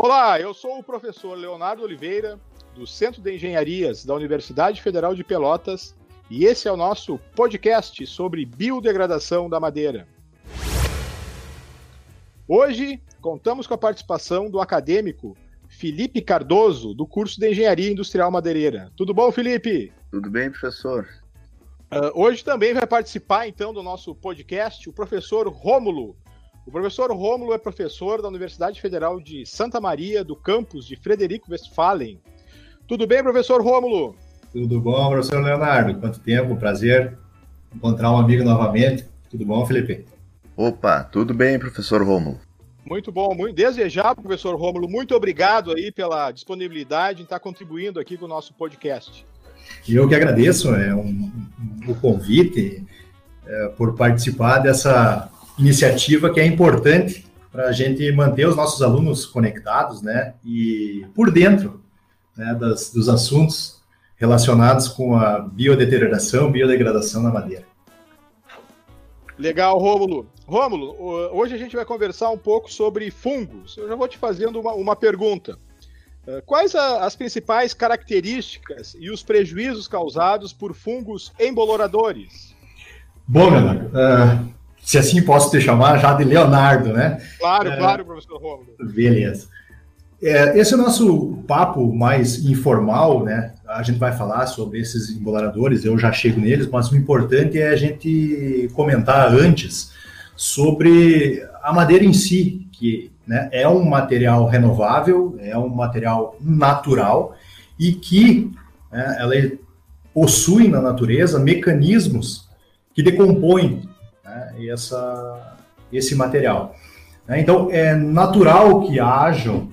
Olá, eu sou o professor Leonardo Oliveira, do Centro de Engenharias da Universidade Federal de Pelotas, e esse é o nosso podcast sobre biodegradação da madeira. Hoje contamos com a participação do acadêmico Felipe Cardoso, do curso de Engenharia Industrial Madeireira. Tudo bom, Felipe? Tudo bem, professor. Uh, hoje também vai participar, então, do nosso podcast o professor Rômulo. O professor Rômulo é professor da Universidade Federal de Santa Maria, do campus de Frederico Westphalen. Tudo bem, professor Rômulo? Tudo bom, professor Leonardo? Quanto tempo, prazer encontrar um amigo novamente. Tudo bom, Felipe? Opa, tudo bem, professor Rômulo. Muito bom, muito desejado, professor Rômulo. Muito obrigado aí pela disponibilidade em estar contribuindo aqui com o nosso podcast. Eu que agradeço é um, um, o convite é, por participar dessa iniciativa que é importante para a gente manter os nossos alunos conectados, né, e por dentro né, das, dos assuntos relacionados com a biodeterioração, biodegradação na madeira. Legal, Rômulo. Rômulo, hoje a gente vai conversar um pouco sobre fungos. Eu já vou te fazendo uma, uma pergunta. Eh, quais a, as principais características e os prejuízos causados por fungos emboloradores? Bom, Leonardo, uh, se assim posso te chamar já de Leonardo, né? Claro, uh, claro, professor Rômulo. Beleza. É, esse é o nosso papo mais informal, né? A gente vai falar sobre esses embolaradores, eu já chego neles, mas o importante é a gente comentar antes sobre a madeira em si, que né, é um material renovável, é um material natural e que né, ela possui na natureza mecanismos que decompõem né, essa, esse material. Né. Então, é natural que hajam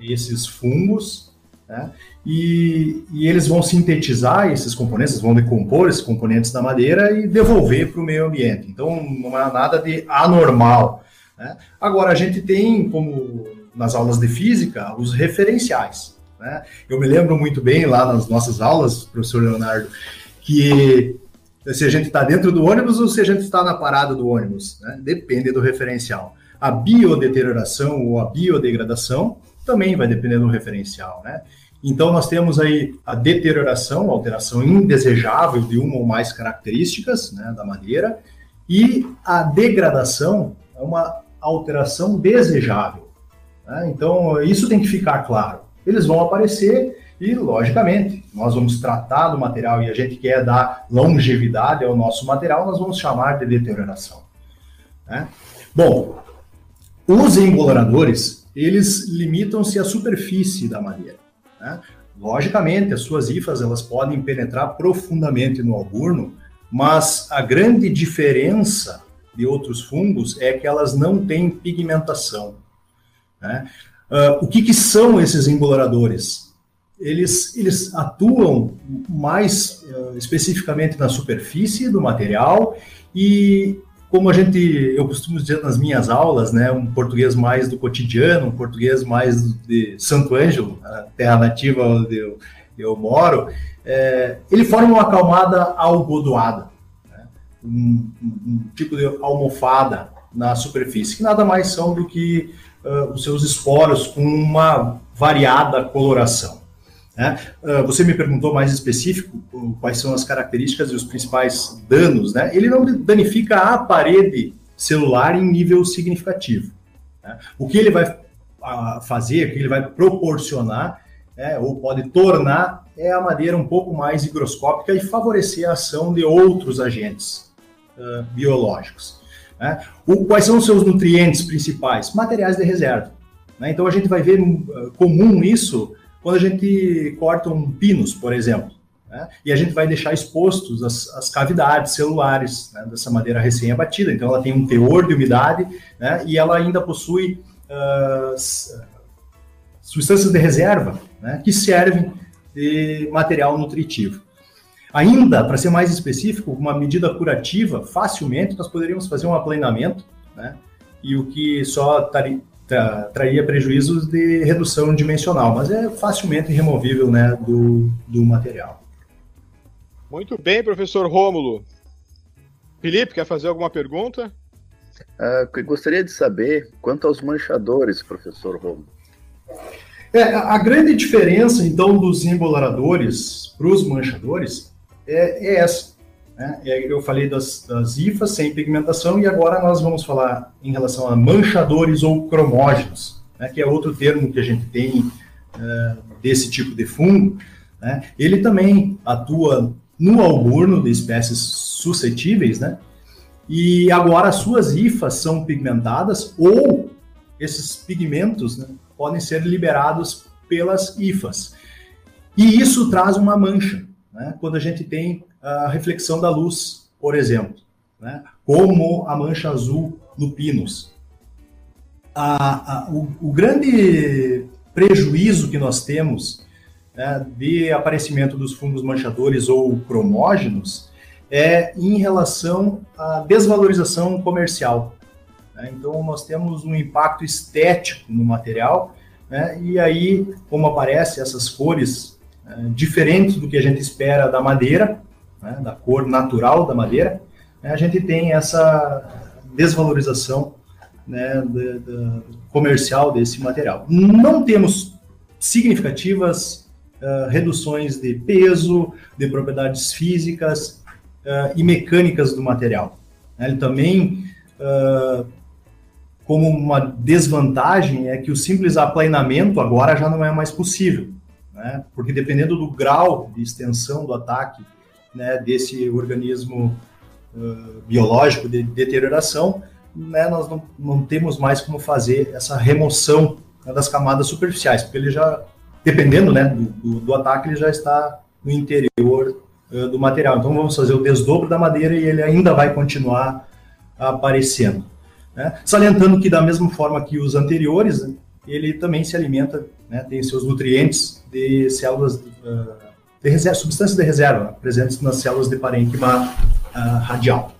esses fungos, né? e, e, eles vão sintetizar esses componentes, vão decompor esses componentes da madeira e devolver para o meio ambiente. Então, não há nada de anormal. Né? Agora, a gente tem, como nas aulas de física, os referenciais. Né? Eu me lembro muito bem lá nas nossas aulas, professor Leonardo, que se a gente está dentro do ônibus ou se a gente está na parada do ônibus, né? depende do referencial. A biodeterioração ou a biodegradação também vai depender do referencial, né? Então, nós temos aí a deterioração, a alteração indesejável de uma ou mais características né, da madeira, e a degradação é uma alteração desejável. Né? Então, isso tem que ficar claro. Eles vão aparecer e, logicamente, nós vamos tratar do material e a gente quer dar longevidade ao nosso material, nós vamos chamar de deterioração. Né? Bom, os emboloradores, eles limitam-se à superfície da madeira. Né? Logicamente, as suas hifas elas podem penetrar profundamente no alburno, mas a grande diferença de outros fungos é que elas não têm pigmentação. Né? Uh, o que, que, são esses emboloradores? Eles, eles atuam mais uh, especificamente na superfície do material e como a gente, eu costumo dizer nas minhas aulas, né, um português mais do cotidiano, um português mais de Santo Ângelo, a terra nativa onde eu, eu moro, é, ele forma uma calmada algodoada, né, um, um, tipo de almofada na superfície, que nada mais são do que uh, os seus esporos com uma variada coloração. Né? Uh, você me perguntou mais específico quais são as características e os principais danos. Né? Ele não danifica a parede celular em nível significativo. Né? O que ele vai uh, fazer, o que ele vai proporcionar, né, ou pode tornar, é a madeira um pouco mais higroscópica e favorecer a ação de outros agentes uh, biológicos. Né? O, quais são os seus nutrientes principais? Materiais de reserva. Né? Então a gente vai ver comum isso quando a gente corta um pinus, por exemplo, né, e a gente vai deixar expostos as, as cavidades celulares né, dessa madeira recém-abatida. Então, ela tem um teor de umidade né, e ela ainda possui uh, substâncias de reserva né, que servem de material nutritivo. Ainda, para ser mais específico, uma medida curativa, facilmente nós poderíamos fazer um aplanamento, né, e o que só tra traria prejuízos de redução dimensional, mas é facilmente removível né, do, do material. Muito bem, professor Rômulo. Felipe, quer fazer alguma pergunta? Uh, gostaria de saber quanto aos manchadores, professor Rômulo. É, a grande diferença, então, dos embolaradores para os manchadores é, é essa. Né? Eu falei das, das IFAs sem pigmentação e agora nós vamos falar em relação a manchadores ou cromógenos, né? que é outro termo que a gente tem uh, desse tipo de fungo. Né? Ele também atua no alburno de espécies suscetíveis, né? E agora as suas IFAs são pigmentadas ou esses pigmentos né, podem ser liberados pelas IFAs. E isso traz uma mancha, né, quando a gente tem a reflexão da luz, por exemplo, né, como a mancha azul lupinos. A, a, o, o, grande prejuízo que nós temos né, de aparecimento dos fungos manchadores ou cromógenos é em relação à desvalorização comercial. Né? Então, nós temos um impacto estético no material, né? e aí, como aparecem essas cores é, diferentes do que a gente espera da madeira, né? da cor natural da madeira, né? a gente tem essa desvalorização né, comercial desse material. Não temos significativas uh, reduções de peso, de propriedades físicas uh, e mecânicas do material. Ele também uh, como uma desvantagem é que o simples aplanamento agora já não é mais possível, né? porque dependendo do grau de extensão do ataque né, desse organismo uh, biológico de deterioração, né, nós não, não, temos mais como fazer essa remoção né, das camadas superficiais, porque ele já, dependendo né, do, do, ataque, ele já está no interior uh, do material. Então vamos fazer o desdobro da madeira e ele ainda vai continuar aparecendo. Né? Salientando que, da mesma forma que os anteriores, ele também se alimenta, né, tem seus nutrientes de células uh, de reserva, substâncias de reserva, presentes nas células de parênquima uh, radial.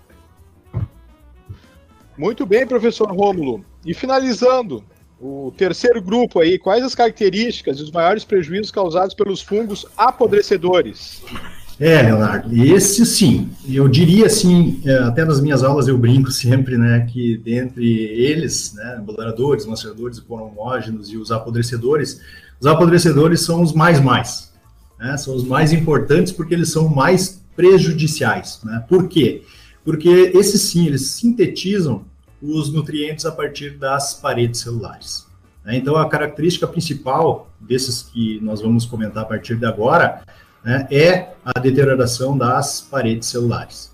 Muito bem, professor Rômulo. E finalizando, o terceiro grupo aí, quais as características e os maiores prejuízos causados pelos fungos apodrecedores? É, Leonardo, esse sim, eu diria assim, é, até nas minhas aulas eu brinco sempre, né, que dentre eles, né, bolaradores, maceradores, e os apodrecedores, os apodrecedores são os mais mais, né, são os mais importantes porque eles são mais prejudiciais, né, por quê? Porque esses sim, eles sintetizam os nutrientes a partir das paredes celulares. Né? Então, a característica principal desses que nós vamos comentar a partir de agora né, é a deterioração das paredes celulares.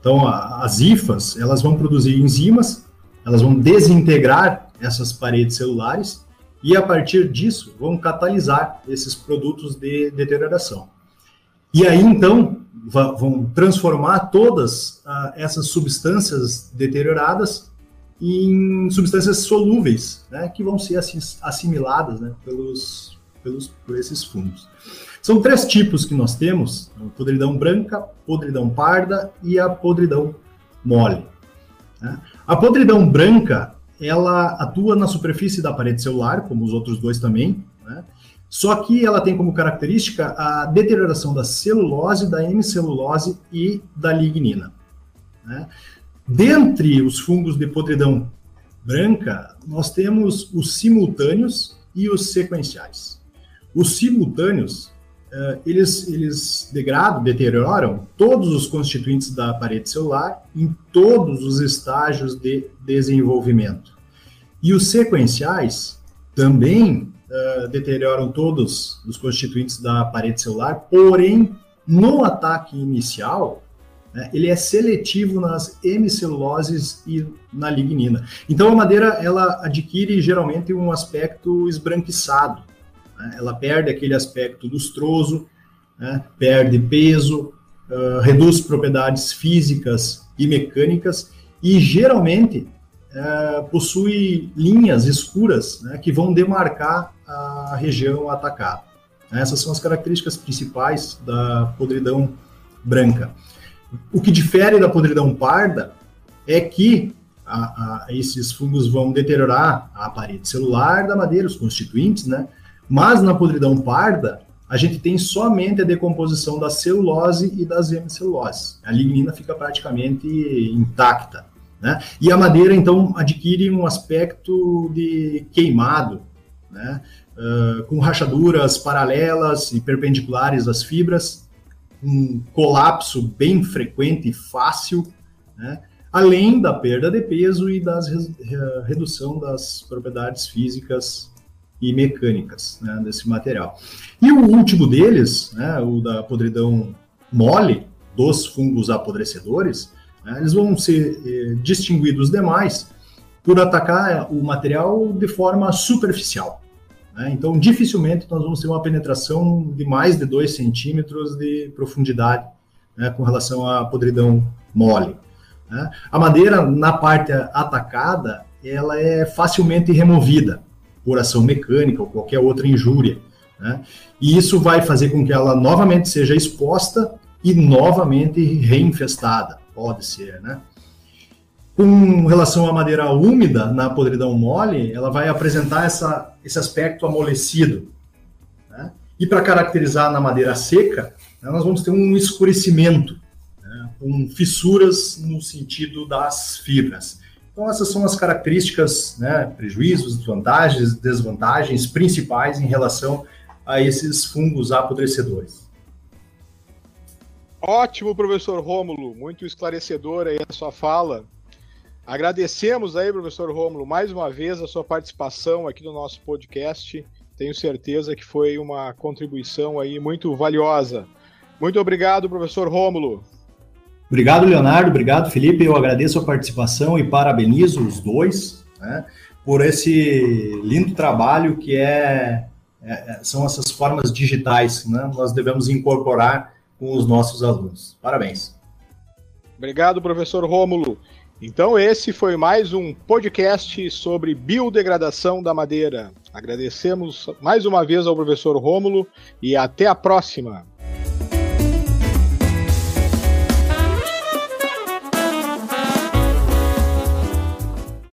Então, a, as IFAs, elas vão produzir enzimas, elas vão desintegrar essas paredes celulares e, a partir disso, vão catalisar esses produtos de deterioração. E aí, então, vão transformar todas uh, essas substâncias deterioradas em substâncias solúveis, né, que vão ser assimiladas né, pelos, pelos, por esses fungos. São três tipos que nós temos: a podridão branca, podridão parda e a podridão mole. Né? A podridão branca ela atua na superfície da parede celular, como os outros dois também, né? só que ela tem como característica a deterioração da celulose, da hemicelulose e da lignina. Né? Dentre os fungos de podridão branca, nós temos os simultâneos e os sequenciais. Os simultâneos eles, eles degradam, deterioram todos os constituintes da parede celular em todos os estágios de desenvolvimento. E os sequenciais também uh, deterioram todos os constituintes da parede celular, porém, no ataque inicial, né, ele é seletivo nas hemiceluloses e na lignina. Então, a madeira ela adquire geralmente um aspecto esbranquiçado, né? Ela perde aquele aspecto lustroso, né? perde peso, uh, reduz propriedades físicas e mecânicas e geralmente uh, possui linhas escuras né? que vão demarcar a região atacada. Essas são as características principais da podridão branca. O que difere da podridão parda é que a, a, esses fungos vão deteriorar a parede celular da madeira, os constituintes, né? Mas na podridão parda, a gente tem somente a decomposição da celulose e das hemiceluloses. A lignina fica praticamente intacta. Né? E a madeira, então, adquire um aspecto de queimado, né? uh, com rachaduras paralelas e perpendiculares às fibras, um colapso bem frequente e fácil, né? além da perda de peso e da redução das propriedades físicas e mecânicas né, desse material. E o último deles, né, o da podridão mole, dos fungos apodrecedores, né, eles vão ser eh, distinguidos demais por atacar o material de forma superficial. Né? Então, dificilmente nós vamos ter uma penetração de mais de 2 centímetros de profundidade né, com relação à podridão mole. Né? A madeira, na parte atacada, ela é facilmente removida por ação mecânica ou qualquer outra injúria. Né? E isso vai fazer com que ela novamente seja exposta e novamente reinfestada, pode ser, né? Com relação à madeira úmida, na podridão mole, ela vai apresentar essa, esse aspecto amolecido. Né? E para caracterizar na madeira seca, né, nós vamos ter um escurecimento, né? com fissuras no sentido das fibras. Então, essas são as características, né, prejuízos, vantagens, desvantagens principais em relação a esses fungos apodrecedores. Ótimo, professor Rômulo, muito esclarecedor aí a sua fala. Agradecemos aí, professor Rômulo, mais uma vez a sua participação aqui no nosso podcast. Tenho certeza que foi uma contribuição aí muito valiosa. Muito obrigado, professor Rômulo. Obrigado, Leonardo. Obrigado, Felipe. Eu agradeço a participação e parabenizo os dois né, por esse lindo trabalho que é, é, é, são essas formas digitais. Né, nós devemos incorporar com os nossos alunos. Parabéns. Obrigado, professor Rômulo. Então, esse foi mais um podcast sobre biodegradação da madeira. Agradecemos mais uma vez ao professor Rômulo e até a próxima.